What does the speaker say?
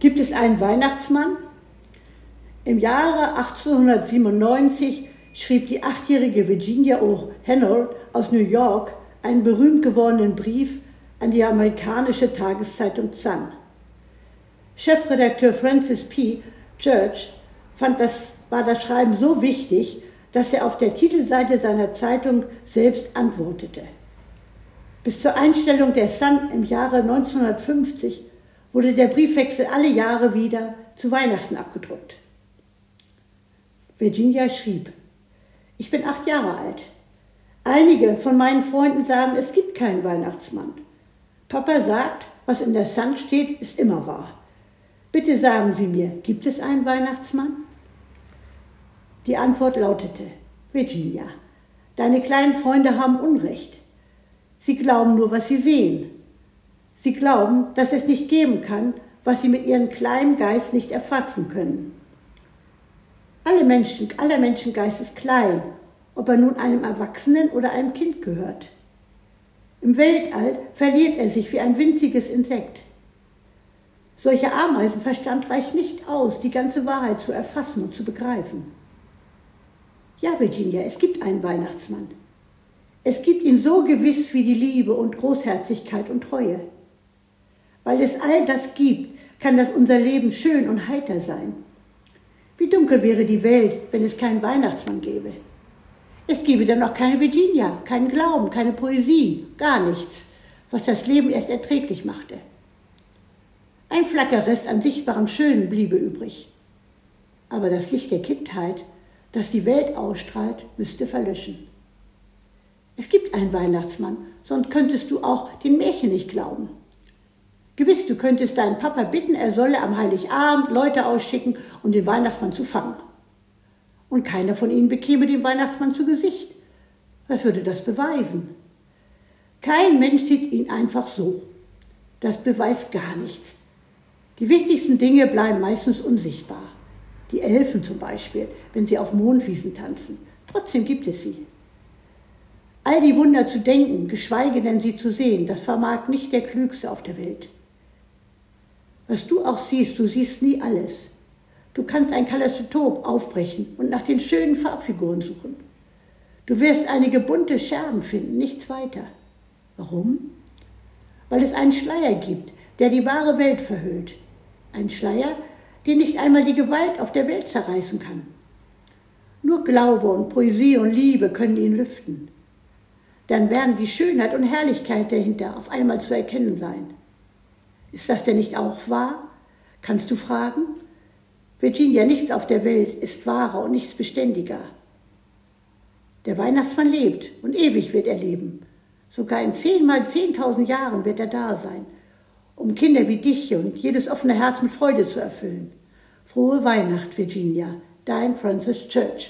Gibt es einen Weihnachtsmann? Im Jahre 1897 schrieb die achtjährige Virginia O'Hennell aus New York einen berühmt gewordenen Brief an die amerikanische Tageszeitung Sun. Chefredakteur Francis P. Church fand das, war das Schreiben so wichtig, dass er auf der Titelseite seiner Zeitung selbst antwortete. Bis zur Einstellung der Sun im Jahre 1950 wurde der Briefwechsel alle Jahre wieder zu Weihnachten abgedruckt. Virginia schrieb, ich bin acht Jahre alt. Einige von meinen Freunden sagen, es gibt keinen Weihnachtsmann. Papa sagt, was in der Sun steht, ist immer wahr. Bitte sagen Sie mir, gibt es einen Weihnachtsmann? Die Antwort lautete, Virginia, deine kleinen Freunde haben Unrecht. Sie glauben nur, was sie sehen. Sie glauben, dass es nicht geben kann, was sie mit ihrem kleinen Geist nicht erfassen können. Alle Menschen, aller Menschengeist ist klein, ob er nun einem Erwachsenen oder einem Kind gehört. Im Weltall verliert er sich wie ein winziges Insekt. Solcher Ameisenverstand reicht nicht aus, die ganze Wahrheit zu erfassen und zu begreifen. Ja, Virginia, es gibt einen Weihnachtsmann. Es gibt ihn so gewiss wie die Liebe und Großherzigkeit und Treue. Weil es all das gibt, kann das unser Leben schön und heiter sein. Wie dunkel wäre die Welt, wenn es keinen Weihnachtsmann gäbe. Es gäbe dann auch keine Virginia, keinen Glauben, keine Poesie, gar nichts, was das Leben erst erträglich machte. Ein Flackerrest an sichtbarem Schönen bliebe übrig. Aber das Licht der Kindheit, das die Welt ausstrahlt, müsste verlöschen. Es gibt einen Weihnachtsmann, sonst könntest du auch den Märchen nicht glauben. Gewiss, du könntest deinen Papa bitten, er solle am Heiligabend Leute ausschicken, um den Weihnachtsmann zu fangen. Und keiner von ihnen bekäme den Weihnachtsmann zu Gesicht. Was würde das beweisen? Kein Mensch sieht ihn einfach so. Das beweist gar nichts. Die wichtigsten Dinge bleiben meistens unsichtbar. Die Elfen zum Beispiel, wenn sie auf Mondwiesen tanzen. Trotzdem gibt es sie. All die Wunder zu denken, geschweige denn sie zu sehen, das vermag nicht der Klügste auf der Welt. Was du auch siehst, du siehst nie alles. Du kannst ein Kaleidoskop aufbrechen und nach den schönen Farbfiguren suchen. Du wirst einige bunte Scherben finden, nichts weiter. Warum? Weil es einen Schleier gibt, der die wahre Welt verhüllt. Ein Schleier, den nicht einmal die Gewalt auf der Welt zerreißen kann. Nur Glaube und Poesie und Liebe können ihn lüften. Dann werden die Schönheit und Herrlichkeit dahinter auf einmal zu erkennen sein. Ist das denn nicht auch wahr? Kannst du fragen? Virginia, nichts auf der Welt ist wahrer und nichts beständiger. Der Weihnachtsmann lebt und ewig wird er leben. Sogar in zehnmal zehntausend Jahren wird er da sein, um Kinder wie dich und jedes offene Herz mit Freude zu erfüllen. Frohe Weihnacht, Virginia, dein Francis Church.